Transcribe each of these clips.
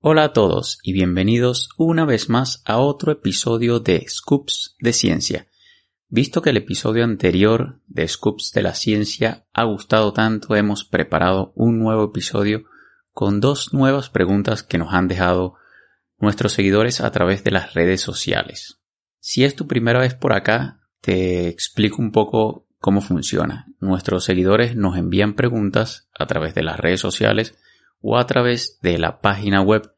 Hola a todos y bienvenidos una vez más a otro episodio de Scoops de Ciencia. Visto que el episodio anterior de Scoops de la Ciencia ha gustado tanto, hemos preparado un nuevo episodio con dos nuevas preguntas que nos han dejado nuestros seguidores a través de las redes sociales. Si es tu primera vez por acá, te explico un poco cómo funciona. Nuestros seguidores nos envían preguntas a través de las redes sociales o a través de la página web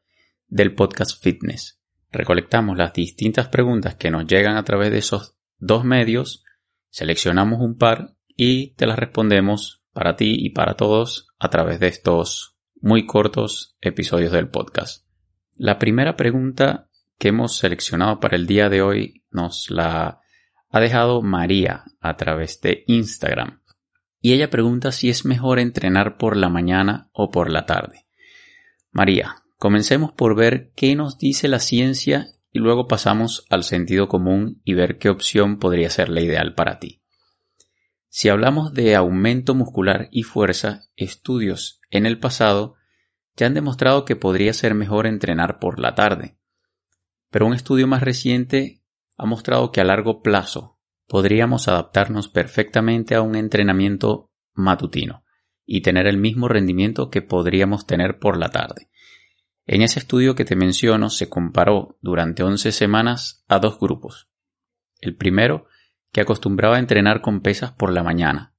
del podcast Fitness. Recolectamos las distintas preguntas que nos llegan a través de esos dos medios, seleccionamos un par y te las respondemos para ti y para todos a través de estos muy cortos episodios del podcast. La primera pregunta que hemos seleccionado para el día de hoy nos la ha dejado María a través de Instagram y ella pregunta si es mejor entrenar por la mañana o por la tarde. María, comencemos por ver qué nos dice la ciencia y luego pasamos al sentido común y ver qué opción podría ser la ideal para ti. Si hablamos de aumento muscular y fuerza, estudios en el pasado ya han demostrado que podría ser mejor entrenar por la tarde. Pero un estudio más reciente ha mostrado que a largo plazo podríamos adaptarnos perfectamente a un entrenamiento matutino y tener el mismo rendimiento que podríamos tener por la tarde. En ese estudio que te menciono se comparó durante 11 semanas a dos grupos. El primero, que acostumbraba a entrenar con pesas por la mañana,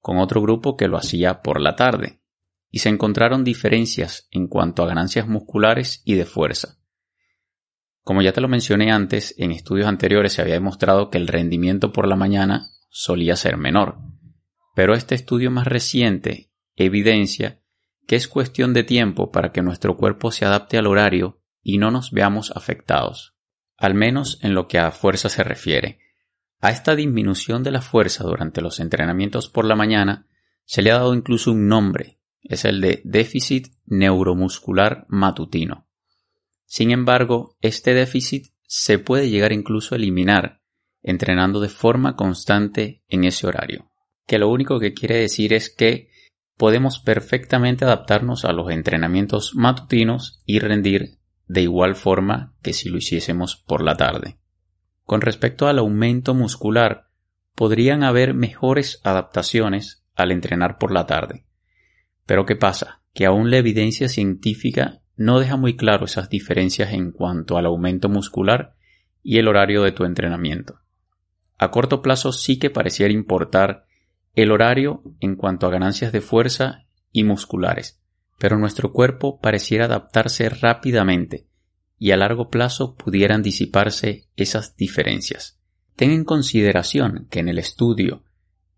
con otro grupo que lo hacía por la tarde, y se encontraron diferencias en cuanto a ganancias musculares y de fuerza. Como ya te lo mencioné antes, en estudios anteriores se había demostrado que el rendimiento por la mañana solía ser menor. Pero este estudio más reciente evidencia que es cuestión de tiempo para que nuestro cuerpo se adapte al horario y no nos veamos afectados, al menos en lo que a fuerza se refiere. A esta disminución de la fuerza durante los entrenamientos por la mañana se le ha dado incluso un nombre, es el de déficit neuromuscular matutino. Sin embargo, este déficit se puede llegar incluso a eliminar entrenando de forma constante en ese horario, que lo único que quiere decir es que podemos perfectamente adaptarnos a los entrenamientos matutinos y rendir de igual forma que si lo hiciésemos por la tarde. Con respecto al aumento muscular, podrían haber mejores adaptaciones al entrenar por la tarde. Pero ¿qué pasa? Que aún la evidencia científica no deja muy claro esas diferencias en cuanto al aumento muscular y el horario de tu entrenamiento. A corto plazo sí que pareciera importar el horario en cuanto a ganancias de fuerza y musculares, pero nuestro cuerpo pareciera adaptarse rápidamente y a largo plazo pudieran disiparse esas diferencias. Ten en consideración que en el estudio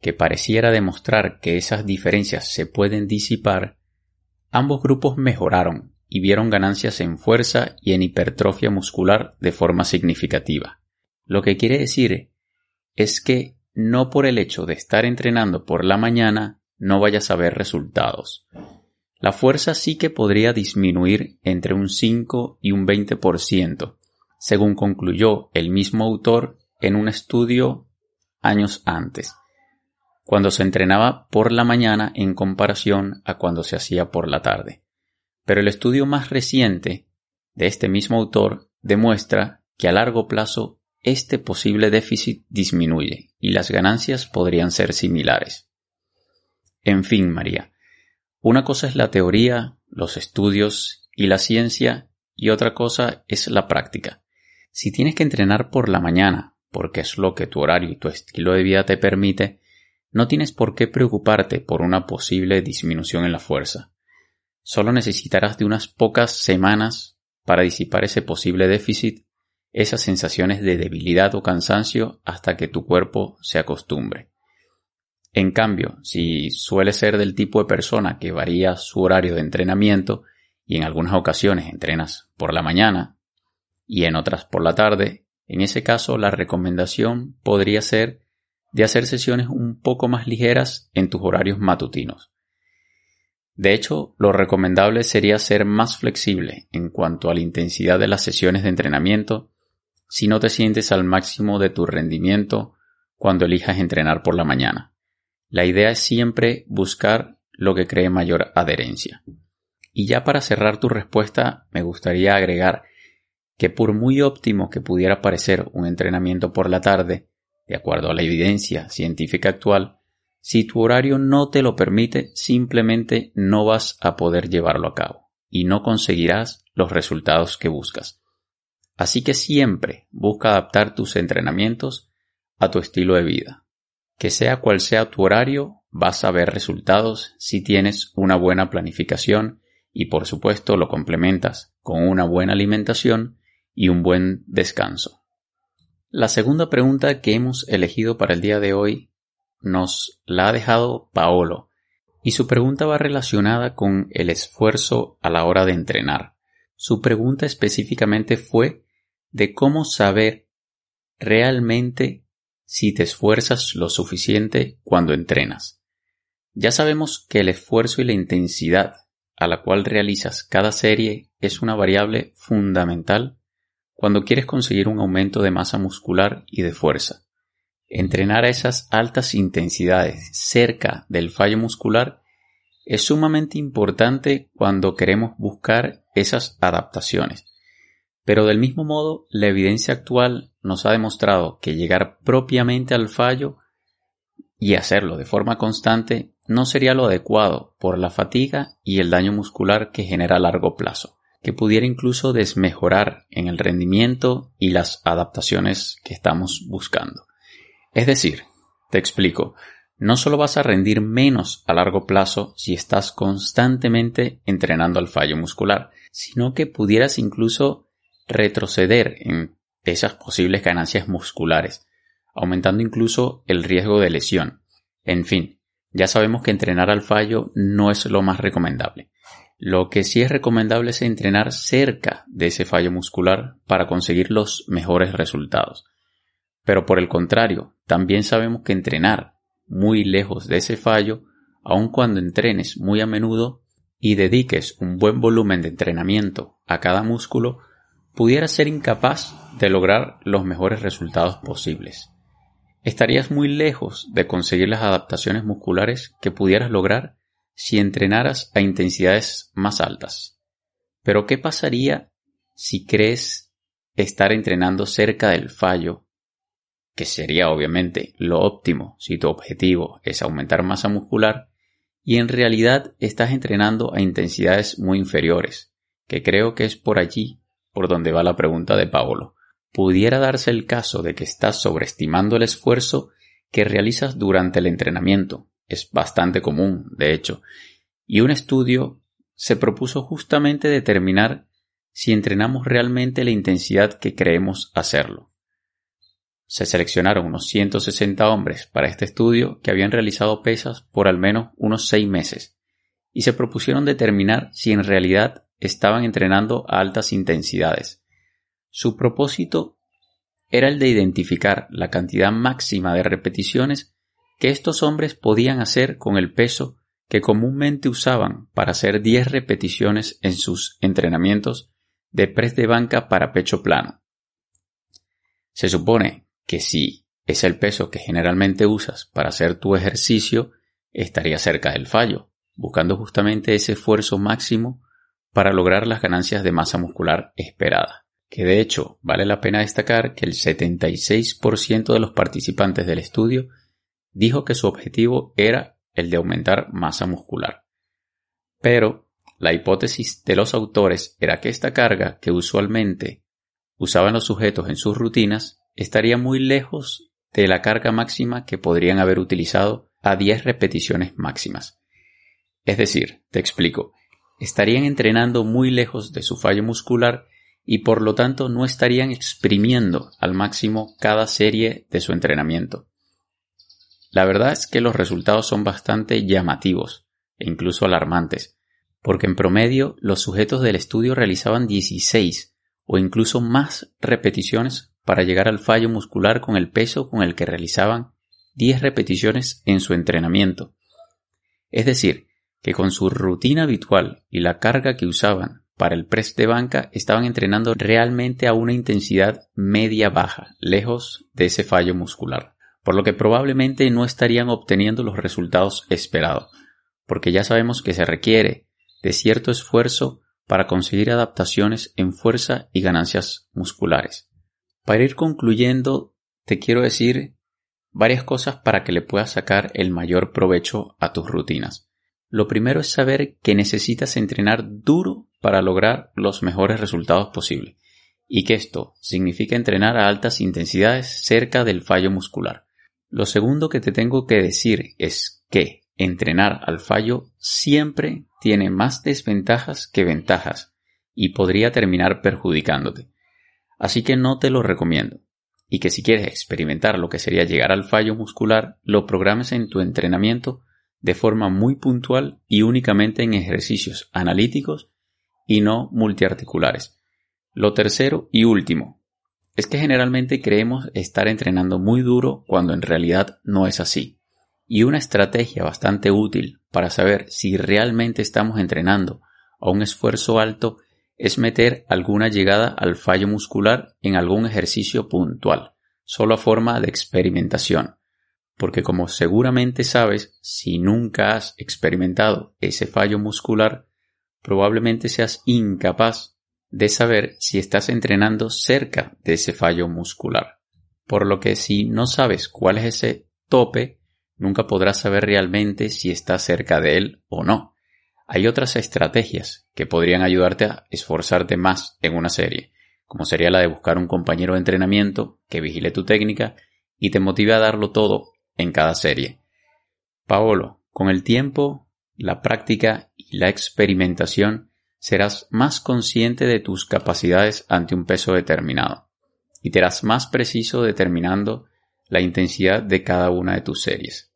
que pareciera demostrar que esas diferencias se pueden disipar, ambos grupos mejoraron y vieron ganancias en fuerza y en hipertrofia muscular de forma significativa. Lo que quiere decir es que no por el hecho de estar entrenando por la mañana no vayas a ver resultados. La fuerza sí que podría disminuir entre un 5 y un 20%, según concluyó el mismo autor en un estudio años antes, cuando se entrenaba por la mañana en comparación a cuando se hacía por la tarde. Pero el estudio más reciente de este mismo autor demuestra que a largo plazo este posible déficit disminuye y las ganancias podrían ser similares. En fin, María, una cosa es la teoría, los estudios y la ciencia y otra cosa es la práctica. Si tienes que entrenar por la mañana, porque es lo que tu horario y tu estilo de vida te permite, no tienes por qué preocuparte por una posible disminución en la fuerza. Solo necesitarás de unas pocas semanas para disipar ese posible déficit, esas sensaciones de debilidad o cansancio hasta que tu cuerpo se acostumbre. En cambio, si suele ser del tipo de persona que varía su horario de entrenamiento y en algunas ocasiones entrenas por la mañana y en otras por la tarde, en ese caso la recomendación podría ser de hacer sesiones un poco más ligeras en tus horarios matutinos. De hecho, lo recomendable sería ser más flexible en cuanto a la intensidad de las sesiones de entrenamiento si no te sientes al máximo de tu rendimiento cuando elijas entrenar por la mañana. La idea es siempre buscar lo que cree mayor adherencia. Y ya para cerrar tu respuesta, me gustaría agregar que por muy óptimo que pudiera parecer un entrenamiento por la tarde, de acuerdo a la evidencia científica actual, si tu horario no te lo permite, simplemente no vas a poder llevarlo a cabo y no conseguirás los resultados que buscas. Así que siempre busca adaptar tus entrenamientos a tu estilo de vida. Que sea cual sea tu horario, vas a ver resultados si tienes una buena planificación y por supuesto lo complementas con una buena alimentación y un buen descanso. La segunda pregunta que hemos elegido para el día de hoy nos la ha dejado Paolo, y su pregunta va relacionada con el esfuerzo a la hora de entrenar. Su pregunta específicamente fue de cómo saber realmente si te esfuerzas lo suficiente cuando entrenas. Ya sabemos que el esfuerzo y la intensidad a la cual realizas cada serie es una variable fundamental cuando quieres conseguir un aumento de masa muscular y de fuerza. Entrenar a esas altas intensidades cerca del fallo muscular es sumamente importante cuando queremos buscar esas adaptaciones. Pero del mismo modo, la evidencia actual nos ha demostrado que llegar propiamente al fallo y hacerlo de forma constante no sería lo adecuado por la fatiga y el daño muscular que genera a largo plazo, que pudiera incluso desmejorar en el rendimiento y las adaptaciones que estamos buscando. Es decir, te explico, no solo vas a rendir menos a largo plazo si estás constantemente entrenando al fallo muscular, sino que pudieras incluso retroceder en esas posibles ganancias musculares, aumentando incluso el riesgo de lesión. En fin, ya sabemos que entrenar al fallo no es lo más recomendable. Lo que sí es recomendable es entrenar cerca de ese fallo muscular para conseguir los mejores resultados. Pero por el contrario, también sabemos que entrenar muy lejos de ese fallo, aun cuando entrenes muy a menudo y dediques un buen volumen de entrenamiento a cada músculo, pudiera ser incapaz de lograr los mejores resultados posibles. Estarías muy lejos de conseguir las adaptaciones musculares que pudieras lograr si entrenaras a intensidades más altas. Pero ¿qué pasaría si crees estar entrenando cerca del fallo que sería obviamente lo óptimo si tu objetivo es aumentar masa muscular, y en realidad estás entrenando a intensidades muy inferiores, que creo que es por allí por donde va la pregunta de Paolo. Pudiera darse el caso de que estás sobreestimando el esfuerzo que realizas durante el entrenamiento. Es bastante común, de hecho, y un estudio se propuso justamente determinar si entrenamos realmente la intensidad que creemos hacerlo. Se seleccionaron unos 160 hombres para este estudio que habían realizado pesas por al menos unos seis meses y se propusieron determinar si en realidad estaban entrenando a altas intensidades. Su propósito era el de identificar la cantidad máxima de repeticiones que estos hombres podían hacer con el peso que comúnmente usaban para hacer 10 repeticiones en sus entrenamientos de press de banca para pecho plano. Se supone que si es el peso que generalmente usas para hacer tu ejercicio, estaría cerca del fallo, buscando justamente ese esfuerzo máximo para lograr las ganancias de masa muscular esperada. Que de hecho vale la pena destacar que el 76% de los participantes del estudio dijo que su objetivo era el de aumentar masa muscular. Pero la hipótesis de los autores era que esta carga que usualmente usaban los sujetos en sus rutinas estaría muy lejos de la carga máxima que podrían haber utilizado a 10 repeticiones máximas. Es decir, te explico, estarían entrenando muy lejos de su fallo muscular y por lo tanto no estarían exprimiendo al máximo cada serie de su entrenamiento. La verdad es que los resultados son bastante llamativos e incluso alarmantes, porque en promedio los sujetos del estudio realizaban 16 o incluso más repeticiones para llegar al fallo muscular con el peso con el que realizaban 10 repeticiones en su entrenamiento. Es decir, que con su rutina habitual y la carga que usaban para el press de banca estaban entrenando realmente a una intensidad media-baja, lejos de ese fallo muscular, por lo que probablemente no estarían obteniendo los resultados esperados, porque ya sabemos que se requiere de cierto esfuerzo para conseguir adaptaciones en fuerza y ganancias musculares. Para ir concluyendo, te quiero decir varias cosas para que le puedas sacar el mayor provecho a tus rutinas. Lo primero es saber que necesitas entrenar duro para lograr los mejores resultados posibles y que esto significa entrenar a altas intensidades cerca del fallo muscular. Lo segundo que te tengo que decir es que entrenar al fallo siempre tiene más desventajas que ventajas y podría terminar perjudicándote. Así que no te lo recomiendo. Y que si quieres experimentar lo que sería llegar al fallo muscular, lo programes en tu entrenamiento de forma muy puntual y únicamente en ejercicios analíticos y no multiarticulares. Lo tercero y último es que generalmente creemos estar entrenando muy duro cuando en realidad no es así. Y una estrategia bastante útil para saber si realmente estamos entrenando a un esfuerzo alto es meter alguna llegada al fallo muscular en algún ejercicio puntual, solo a forma de experimentación. Porque como seguramente sabes, si nunca has experimentado ese fallo muscular, probablemente seas incapaz de saber si estás entrenando cerca de ese fallo muscular. Por lo que si no sabes cuál es ese tope, nunca podrás saber realmente si estás cerca de él o no. Hay otras estrategias que podrían ayudarte a esforzarte más en una serie, como sería la de buscar un compañero de entrenamiento que vigile tu técnica y te motive a darlo todo en cada serie. Paolo, con el tiempo, la práctica y la experimentación serás más consciente de tus capacidades ante un peso determinado y te harás más preciso determinando la intensidad de cada una de tus series.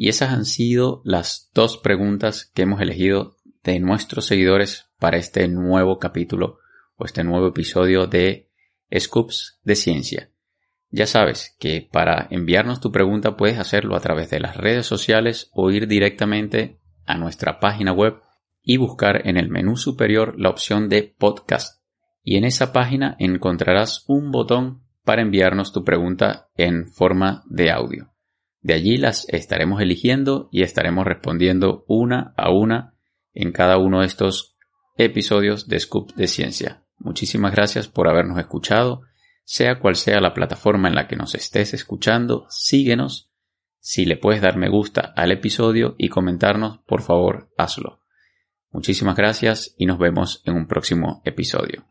Y esas han sido las dos preguntas que hemos elegido de nuestros seguidores para este nuevo capítulo o este nuevo episodio de Scoops de Ciencia. Ya sabes que para enviarnos tu pregunta puedes hacerlo a través de las redes sociales o ir directamente a nuestra página web y buscar en el menú superior la opción de podcast. Y en esa página encontrarás un botón para enviarnos tu pregunta en forma de audio. De allí las estaremos eligiendo y estaremos respondiendo una a una en cada uno de estos episodios de Scoop de Ciencia. Muchísimas gracias por habernos escuchado. Sea cual sea la plataforma en la que nos estés escuchando, síguenos. Si le puedes dar me gusta al episodio y comentarnos, por favor, hazlo. Muchísimas gracias y nos vemos en un próximo episodio.